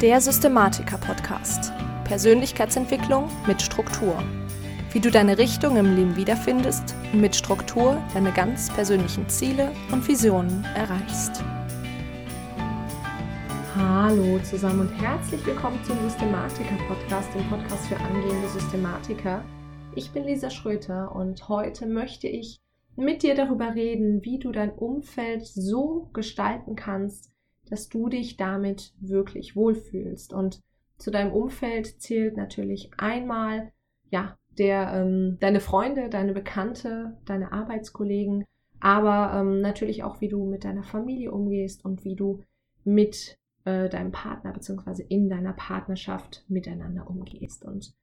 Der Systematiker-Podcast. Persönlichkeitsentwicklung mit Struktur. Wie du deine Richtung im Leben wiederfindest und mit Struktur deine ganz persönlichen Ziele und Visionen erreichst. Hallo zusammen und herzlich willkommen zum Systematiker-Podcast, dem Podcast für angehende Systematiker. Ich bin Lisa Schröter und heute möchte ich mit dir darüber reden, wie du dein Umfeld so gestalten kannst, dass du dich damit wirklich wohlfühlst. Und zu deinem Umfeld zählt natürlich einmal, ja, der, ähm, deine Freunde, deine Bekannte, deine Arbeitskollegen, aber ähm, natürlich auch, wie du mit deiner Familie umgehst und wie du mit äh, deinem Partner bzw. in deiner Partnerschaft miteinander umgehst. Und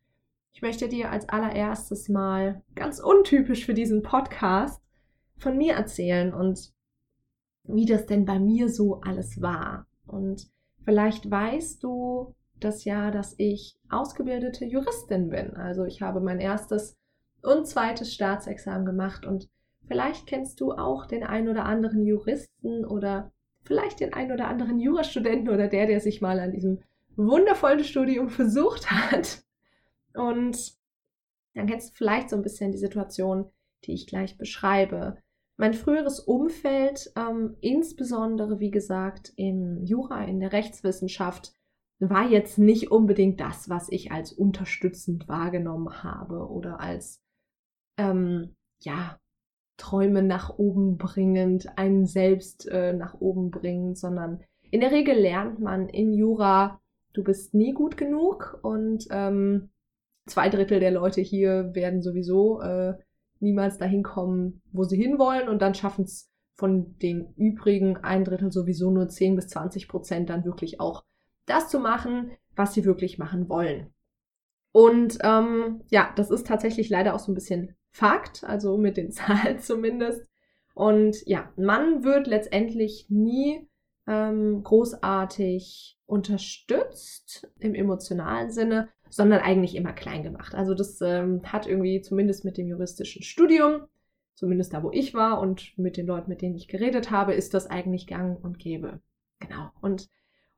ich möchte dir als allererstes mal ganz untypisch für diesen Podcast von mir erzählen und wie das denn bei mir so alles war. Und vielleicht weißt du das ja, dass ich ausgebildete Juristin bin. Also ich habe mein erstes und zweites Staatsexamen gemacht und vielleicht kennst du auch den ein oder anderen Juristen oder vielleicht den ein oder anderen Jurastudenten oder der, der sich mal an diesem wundervollen Studium versucht hat. Und dann kennst du vielleicht so ein bisschen die Situation, die ich gleich beschreibe. Mein früheres Umfeld, ähm, insbesondere wie gesagt im Jura, in der Rechtswissenschaft, war jetzt nicht unbedingt das, was ich als unterstützend wahrgenommen habe oder als ähm, ja Träume nach oben bringend, einen selbst äh, nach oben bringend, sondern in der Regel lernt man in Jura, du bist nie gut genug und ähm, zwei Drittel der Leute hier werden sowieso äh, niemals dahin kommen, wo sie hinwollen und dann schaffen es von den übrigen ein Drittel sowieso nur 10 bis 20 Prozent dann wirklich auch das zu machen, was sie wirklich machen wollen. Und ähm, ja, das ist tatsächlich leider auch so ein bisschen Fakt, also mit den Zahlen zumindest. Und ja, man wird letztendlich nie ähm, großartig unterstützt im emotionalen Sinne, sondern eigentlich immer klein gemacht. Also das ähm, hat irgendwie zumindest mit dem juristischen Studium, zumindest da, wo ich war und mit den Leuten, mit denen ich geredet habe, ist das eigentlich gang und gäbe. Genau. Und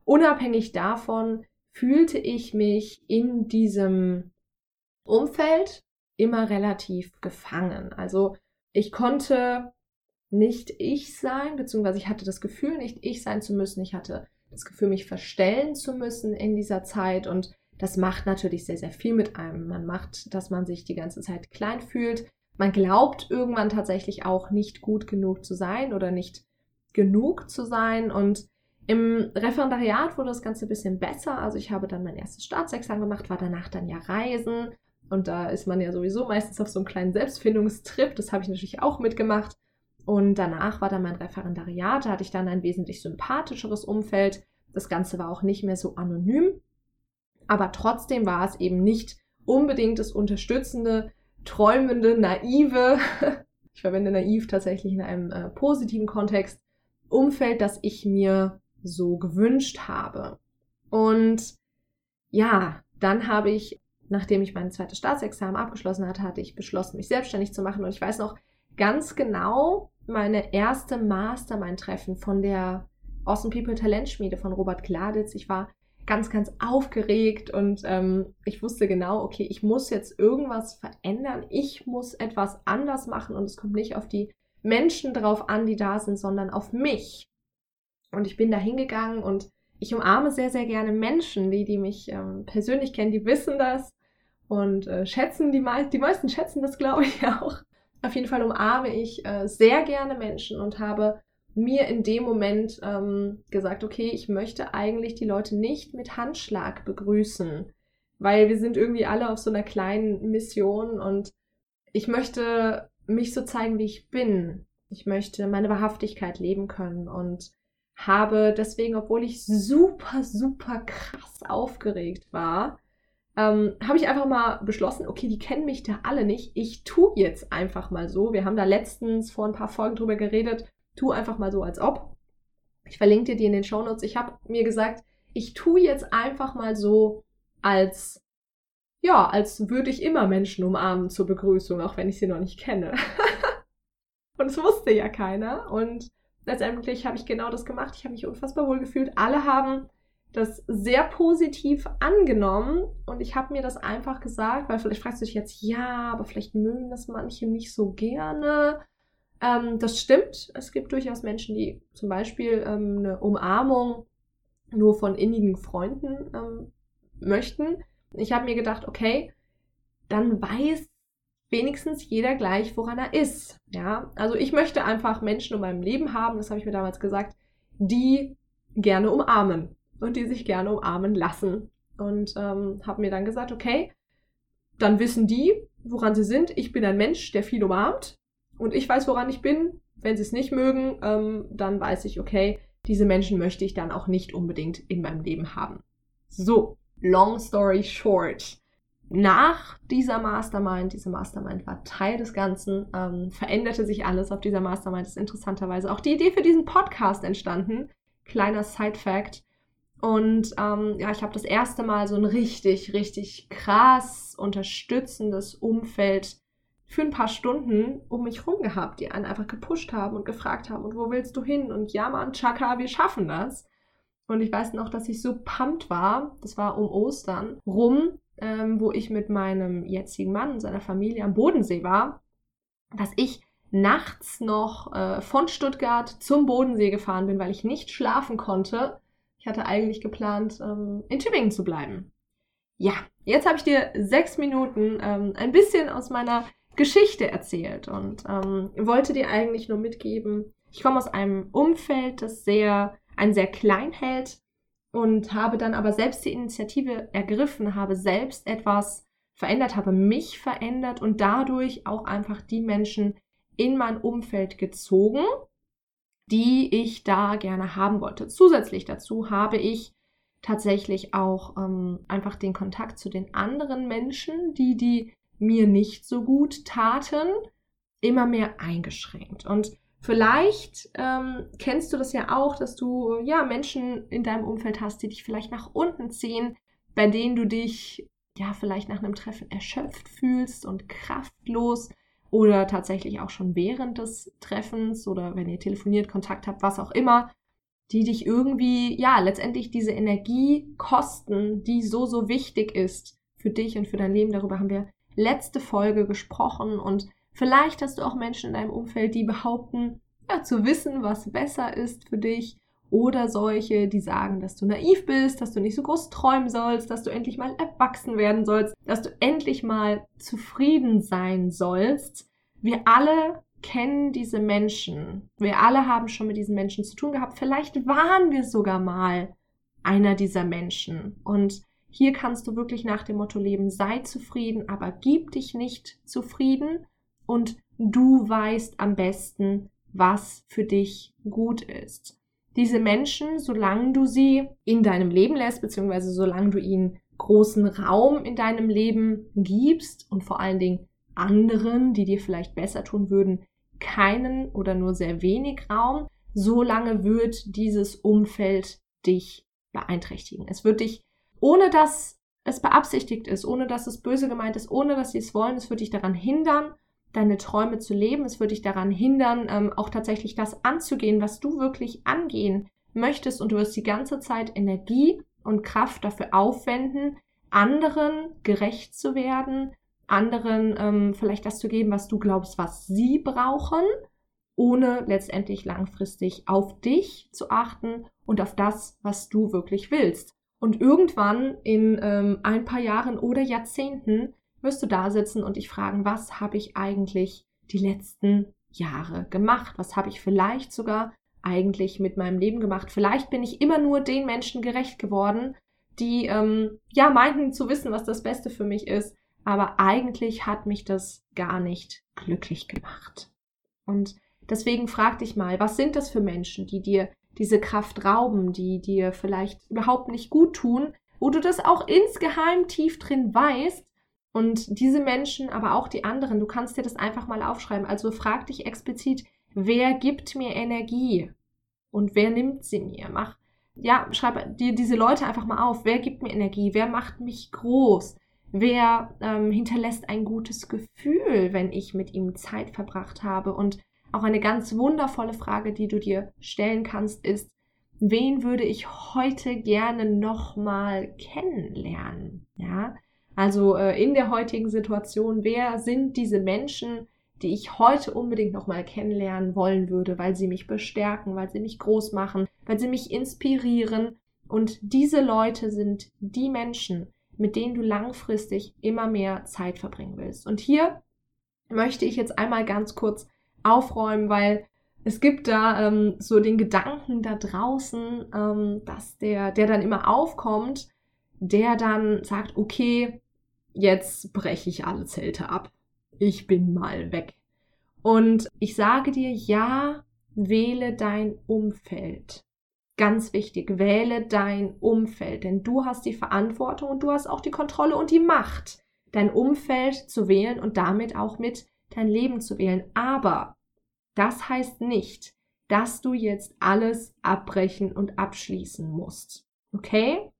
unabhängig davon fühlte ich mich in diesem Umfeld immer relativ gefangen. Also ich konnte nicht ich sein, beziehungsweise ich hatte das Gefühl, nicht ich sein zu müssen. Ich hatte das Gefühl, mich verstellen zu müssen in dieser Zeit und das macht natürlich sehr, sehr viel mit einem. Man macht, dass man sich die ganze Zeit klein fühlt. Man glaubt irgendwann tatsächlich auch nicht gut genug zu sein oder nicht genug zu sein. Und im Referendariat wurde das Ganze ein bisschen besser. Also ich habe dann mein erstes Staatsexamen gemacht, war danach dann ja reisen. Und da ist man ja sowieso meistens auf so einem kleinen Selbstfindungstrip. Das habe ich natürlich auch mitgemacht. Und danach war dann mein Referendariat. Da hatte ich dann ein wesentlich sympathischeres Umfeld. Das Ganze war auch nicht mehr so anonym. Aber trotzdem war es eben nicht unbedingt das unterstützende, träumende, naive, ich verwende naiv tatsächlich in einem äh, positiven Kontext, Umfeld, das ich mir so gewünscht habe. Und ja, dann habe ich, nachdem ich mein zweites Staatsexamen abgeschlossen hatte, hatte ich beschlossen, mich selbstständig zu machen. Und ich weiß noch ganz genau meine erste Mastermind-Treffen von der Awesome People Talentschmiede von Robert Gladitz. Ich war ganz, ganz aufgeregt und ähm, ich wusste genau, okay, ich muss jetzt irgendwas verändern, ich muss etwas anders machen und es kommt nicht auf die Menschen drauf an, die da sind, sondern auf mich. Und ich bin da hingegangen und ich umarme sehr, sehr gerne Menschen, die, die mich ähm, persönlich kennen, die wissen das und äh, schätzen, die, mei die meisten schätzen das, glaube ich, auch. Auf jeden Fall umarme ich äh, sehr gerne Menschen und habe mir in dem Moment ähm, gesagt, okay, ich möchte eigentlich die Leute nicht mit Handschlag begrüßen, weil wir sind irgendwie alle auf so einer kleinen Mission und ich möchte mich so zeigen, wie ich bin. Ich möchte meine Wahrhaftigkeit leben können und habe deswegen, obwohl ich super, super krass aufgeregt war, ähm, habe ich einfach mal beschlossen, okay, die kennen mich da alle nicht. Ich tue jetzt einfach mal so. Wir haben da letztens vor ein paar Folgen drüber geredet, tu einfach mal so, als ob. Ich verlinke dir die in den Shownotes. Ich habe mir gesagt, ich tue jetzt einfach mal so, als ja, als würde ich immer Menschen umarmen zur Begrüßung, auch wenn ich sie noch nicht kenne. und es wusste ja keiner. Und letztendlich habe ich genau das gemacht. Ich habe mich unfassbar wohl gefühlt. Alle haben das sehr positiv angenommen und ich habe mir das einfach gesagt, weil vielleicht fragst du dich jetzt, ja, aber vielleicht mögen das manche nicht so gerne. Ähm, das stimmt. Es gibt durchaus Menschen, die zum Beispiel ähm, eine Umarmung nur von innigen Freunden ähm, möchten. Ich habe mir gedacht, okay, dann weiß wenigstens jeder gleich, woran er ist. Ja, also ich möchte einfach Menschen in meinem Leben haben, das habe ich mir damals gesagt, die gerne umarmen und die sich gerne umarmen lassen. Und ähm, habe mir dann gesagt, okay, dann wissen die, woran sie sind. Ich bin ein Mensch, der viel umarmt und ich weiß, woran ich bin. Wenn sie es nicht mögen, ähm, dann weiß ich, okay, diese Menschen möchte ich dann auch nicht unbedingt in meinem Leben haben. So, long story short. Nach dieser Mastermind, diese Mastermind war Teil des Ganzen, ähm, veränderte sich alles auf dieser Mastermind, ist interessanterweise auch die Idee für diesen Podcast entstanden. Kleiner Side-Fact. Und ähm, ja, ich habe das erste Mal so ein richtig, richtig krass unterstützendes Umfeld für ein paar Stunden um mich rum gehabt, die einen einfach gepusht haben und gefragt haben, und wo willst du hin? Und ja, Mann, Chaka, wir schaffen das. Und ich weiß noch, dass ich so pumped war, das war um Ostern, rum, ähm, wo ich mit meinem jetzigen Mann und seiner Familie am Bodensee war, dass ich nachts noch äh, von Stuttgart zum Bodensee gefahren bin, weil ich nicht schlafen konnte. Ich hatte eigentlich geplant, ähm, in Tübingen zu bleiben. Ja, jetzt habe ich dir sechs Minuten ähm, ein bisschen aus meiner Geschichte erzählt und ähm, wollte dir eigentlich nur mitgeben, ich komme aus einem Umfeld, das sehr, ein sehr klein hält und habe dann aber selbst die Initiative ergriffen, habe selbst etwas verändert, habe mich verändert und dadurch auch einfach die Menschen in mein Umfeld gezogen, die ich da gerne haben wollte. Zusätzlich dazu habe ich tatsächlich auch ähm, einfach den Kontakt zu den anderen Menschen, die die mir nicht so gut taten, immer mehr eingeschränkt. Und vielleicht ähm, kennst du das ja auch, dass du ja Menschen in deinem Umfeld hast, die dich vielleicht nach unten ziehen, bei denen du dich ja vielleicht nach einem Treffen erschöpft fühlst und kraftlos oder tatsächlich auch schon während des Treffens oder wenn ihr telefoniert, Kontakt habt, was auch immer, die dich irgendwie, ja, letztendlich diese Energie kosten, die so, so wichtig ist für dich und für dein Leben. Darüber haben wir letzte Folge gesprochen und vielleicht hast du auch Menschen in deinem Umfeld, die behaupten, ja, zu wissen, was besser ist für dich oder solche, die sagen, dass du naiv bist, dass du nicht so groß träumen sollst, dass du endlich mal erwachsen werden sollst, dass du endlich mal zufrieden sein sollst. Wir alle kennen diese Menschen. Wir alle haben schon mit diesen Menschen zu tun gehabt. Vielleicht waren wir sogar mal einer dieser Menschen. Und hier kannst du wirklich nach dem Motto leben, sei zufrieden, aber gib dich nicht zufrieden und du weißt am besten, was für dich gut ist. Diese Menschen, solange du sie in deinem Leben lässt, beziehungsweise solange du ihnen großen Raum in deinem Leben gibst und vor allen Dingen anderen, die dir vielleicht besser tun würden, keinen oder nur sehr wenig Raum, solange wird dieses Umfeld dich beeinträchtigen. Es wird dich ohne dass es beabsichtigt ist, ohne dass es böse gemeint ist, ohne dass sie es wollen. Es wird dich daran hindern, deine Träume zu leben. Es wird dich daran hindern, ähm, auch tatsächlich das anzugehen, was du wirklich angehen möchtest. Und du wirst die ganze Zeit Energie und Kraft dafür aufwenden, anderen gerecht zu werden, anderen ähm, vielleicht das zu geben, was du glaubst, was sie brauchen, ohne letztendlich langfristig auf dich zu achten und auf das, was du wirklich willst. Und irgendwann in ähm, ein paar Jahren oder Jahrzehnten wirst du da sitzen und dich fragen, was habe ich eigentlich die letzten Jahre gemacht? Was habe ich vielleicht sogar eigentlich mit meinem Leben gemacht? Vielleicht bin ich immer nur den Menschen gerecht geworden, die ähm, ja meinten zu wissen, was das Beste für mich ist, aber eigentlich hat mich das gar nicht glücklich gemacht. Und deswegen frag dich mal, was sind das für Menschen, die dir diese Kraft rauben, die dir vielleicht überhaupt nicht gut tun, wo du das auch insgeheim tief drin weißt. Und diese Menschen, aber auch die anderen, du kannst dir das einfach mal aufschreiben. Also frag dich explizit, wer gibt mir Energie und wer nimmt sie mir? Mach, ja, schreib dir diese Leute einfach mal auf. Wer gibt mir Energie? Wer macht mich groß? Wer ähm, hinterlässt ein gutes Gefühl, wenn ich mit ihm Zeit verbracht habe? Und auch eine ganz wundervolle Frage, die du dir stellen kannst, ist, wen würde ich heute gerne nochmal kennenlernen? Ja, also äh, in der heutigen Situation, wer sind diese Menschen, die ich heute unbedingt nochmal kennenlernen wollen würde, weil sie mich bestärken, weil sie mich groß machen, weil sie mich inspirieren. Und diese Leute sind die Menschen, mit denen du langfristig immer mehr Zeit verbringen willst. Und hier möchte ich jetzt einmal ganz kurz aufräumen, weil es gibt da ähm, so den Gedanken da draußen, ähm, dass der, der dann immer aufkommt, der dann sagt, okay, jetzt breche ich alle Zelte ab. Ich bin mal weg. Und ich sage dir, ja, wähle dein Umfeld. Ganz wichtig, wähle dein Umfeld, denn du hast die Verantwortung und du hast auch die Kontrolle und die Macht, dein Umfeld zu wählen und damit auch mit dein Leben zu wählen. Aber das heißt nicht, dass du jetzt alles abbrechen und abschließen musst. Okay?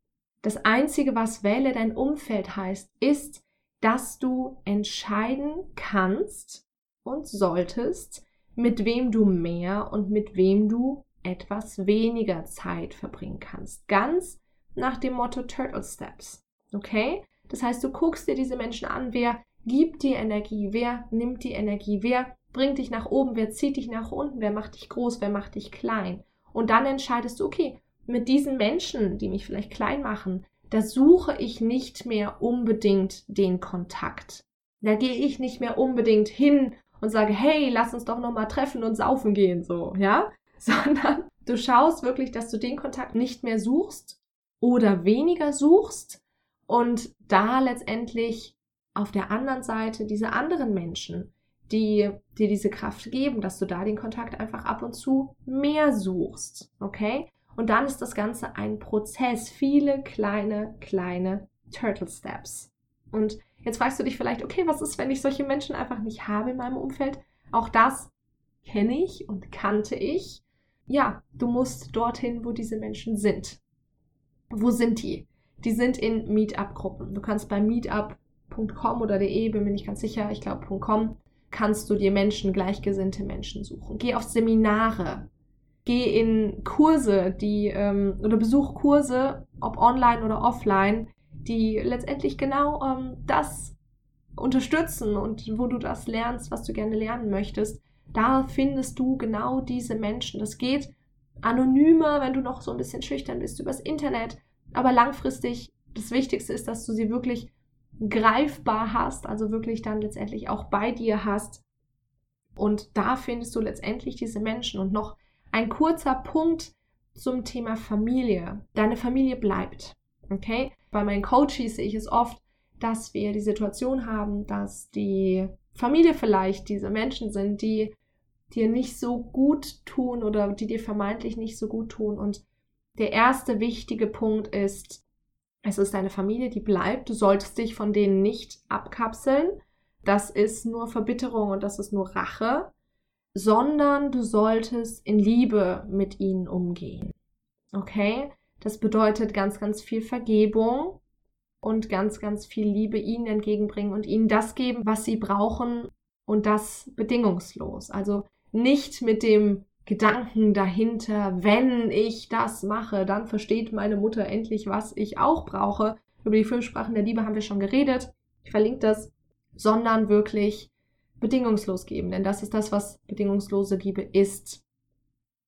Das Einzige, was wähle dein Umfeld heißt, ist, dass du entscheiden kannst und solltest, mit wem du mehr und mit wem du etwas weniger Zeit verbringen kannst. Ganz nach dem Motto Turtle Steps. Okay? Das heißt, du guckst dir diese Menschen an, wer gibt dir Energie, wer nimmt die Energie, wer bringt dich nach oben, wer zieht dich nach unten, wer macht dich groß, wer macht dich klein. Und dann entscheidest du, okay, mit diesen Menschen, die mich vielleicht klein machen, da suche ich nicht mehr unbedingt den Kontakt. Da gehe ich nicht mehr unbedingt hin und sage, hey, lass uns doch nochmal treffen und saufen gehen, so, ja? Sondern du schaust wirklich, dass du den Kontakt nicht mehr suchst oder weniger suchst und da letztendlich auf der anderen Seite diese anderen Menschen, die dir diese Kraft geben, dass du da den Kontakt einfach ab und zu mehr suchst, okay? Und dann ist das Ganze ein Prozess, viele kleine, kleine Turtle Steps. Und jetzt fragst du dich vielleicht, okay, was ist, wenn ich solche Menschen einfach nicht habe in meinem Umfeld? Auch das kenne ich und kannte ich. Ja, du musst dorthin, wo diese Menschen sind. Wo sind die? Die sind in Meetup-Gruppen. Du kannst bei meetup.com oder de, bin mir nicht ganz sicher, ich glaube .com, kannst du dir Menschen, gleichgesinnte Menschen suchen. Geh auf Seminare, geh in Kurse, die ähm, oder besuch Kurse, ob online oder offline, die letztendlich genau ähm, das unterstützen und wo du das lernst, was du gerne lernen möchtest. Da findest du genau diese Menschen. Das geht anonymer, wenn du noch so ein bisschen schüchtern bist, übers Internet. Aber langfristig, das Wichtigste ist, dass du sie wirklich greifbar hast, also wirklich dann letztendlich auch bei dir hast. Und da findest du letztendlich diese Menschen. Und noch ein kurzer Punkt zum Thema Familie. Deine Familie bleibt. Okay? Bei meinen Coaches sehe ich es oft, dass wir die Situation haben, dass die Familie vielleicht diese Menschen sind, die dir nicht so gut tun oder die dir vermeintlich nicht so gut tun. Und der erste wichtige Punkt ist, es ist deine Familie, die bleibt. Du solltest dich von denen nicht abkapseln. Das ist nur Verbitterung und das ist nur Rache, sondern du solltest in Liebe mit ihnen umgehen. Okay? Das bedeutet ganz, ganz viel Vergebung und ganz, ganz viel Liebe ihnen entgegenbringen und ihnen das geben, was sie brauchen und das bedingungslos. Also nicht mit dem Gedanken dahinter, wenn ich das mache, dann versteht meine Mutter endlich, was ich auch brauche. Über die fünf Sprachen der Liebe haben wir schon geredet. Ich verlinke das, sondern wirklich bedingungslos geben, denn das ist das, was bedingungslose Liebe ist.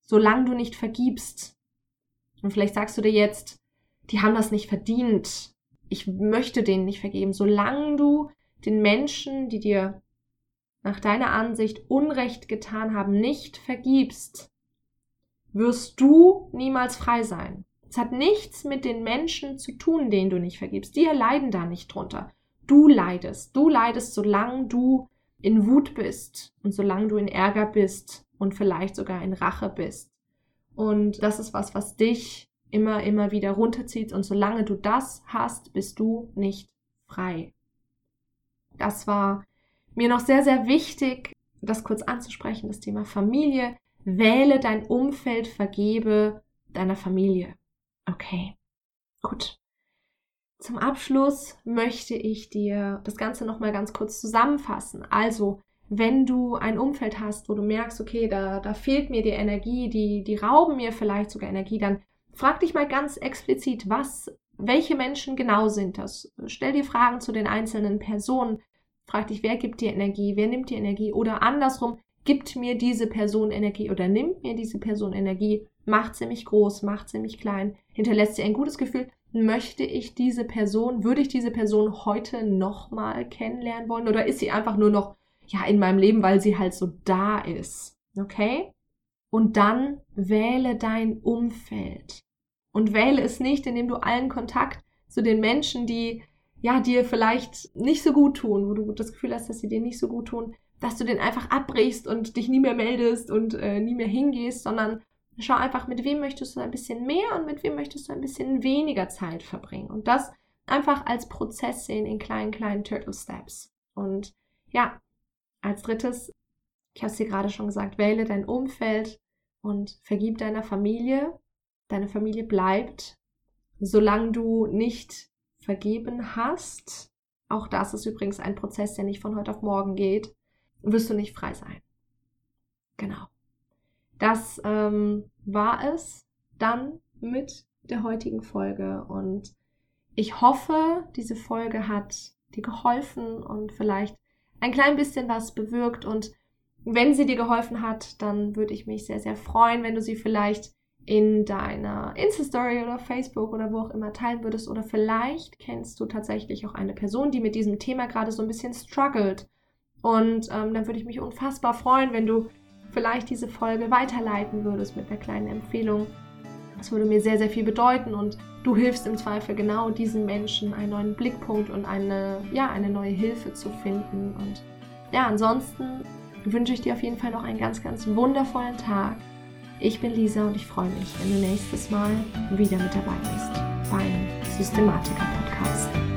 Solange du nicht vergibst, und vielleicht sagst du dir jetzt, die haben das nicht verdient, ich möchte denen nicht vergeben, solange du den Menschen, die dir nach deiner Ansicht Unrecht getan haben, nicht vergibst, wirst du niemals frei sein. Es hat nichts mit den Menschen zu tun, denen du nicht vergibst. Die leiden da nicht drunter. Du leidest. Du leidest, solange du in Wut bist und solange du in Ärger bist und vielleicht sogar in Rache bist. Und das ist was, was dich immer, immer wieder runterzieht. Und solange du das hast, bist du nicht frei. Das war mir noch sehr, sehr wichtig, das kurz anzusprechen, das Thema Familie. Wähle dein Umfeld, vergebe deiner Familie. Okay, gut. Zum Abschluss möchte ich dir das Ganze nochmal ganz kurz zusammenfassen. Also, wenn du ein Umfeld hast, wo du merkst, okay, da, da fehlt mir die Energie, die, die rauben mir vielleicht sogar Energie, dann frag dich mal ganz explizit, was, welche Menschen genau sind das? Stell dir Fragen zu den einzelnen Personen. Frag dich, wer gibt dir Energie, wer nimmt dir Energie oder andersrum, gibt mir diese Person Energie oder nimmt mir diese Person Energie, macht sie mich groß, macht sie mich klein, hinterlässt sie ein gutes Gefühl, möchte ich diese Person, würde ich diese Person heute nochmal kennenlernen wollen oder ist sie einfach nur noch ja, in meinem Leben, weil sie halt so da ist. Okay? Und dann wähle dein Umfeld. Und wähle es nicht, indem du allen Kontakt zu den Menschen, die ja dir vielleicht nicht so gut tun, wo du das Gefühl hast, dass sie dir nicht so gut tun, dass du den einfach abbrichst und dich nie mehr meldest und äh, nie mehr hingehst, sondern schau einfach, mit wem möchtest du ein bisschen mehr und mit wem möchtest du ein bisschen weniger Zeit verbringen. Und das einfach als Prozess sehen in kleinen, kleinen Turtle Steps. Und ja, als drittes, ich habe es dir gerade schon gesagt, wähle dein Umfeld und vergib deiner Familie. Deine Familie bleibt, solange du nicht vergeben hast. Auch das ist übrigens ein Prozess, der nicht von heute auf morgen geht. Wirst du nicht frei sein. Genau. Das ähm, war es dann mit der heutigen Folge und ich hoffe, diese Folge hat dir geholfen und vielleicht ein klein bisschen was bewirkt und wenn sie dir geholfen hat, dann würde ich mich sehr, sehr freuen, wenn du sie vielleicht in deiner Insta-Story oder Facebook oder wo auch immer teilen würdest. Oder vielleicht kennst du tatsächlich auch eine Person, die mit diesem Thema gerade so ein bisschen struggelt. Und ähm, dann würde ich mich unfassbar freuen, wenn du vielleicht diese Folge weiterleiten würdest mit einer kleinen Empfehlung. Das würde mir sehr, sehr viel bedeuten und du hilfst im Zweifel genau diesen Menschen einen neuen Blickpunkt und eine, ja, eine neue Hilfe zu finden. Und ja, ansonsten wünsche ich dir auf jeden Fall noch einen ganz, ganz wundervollen Tag. Ich bin Lisa und ich freue mich, wenn du nächstes Mal wieder mit dabei bist beim Systematiker Podcast.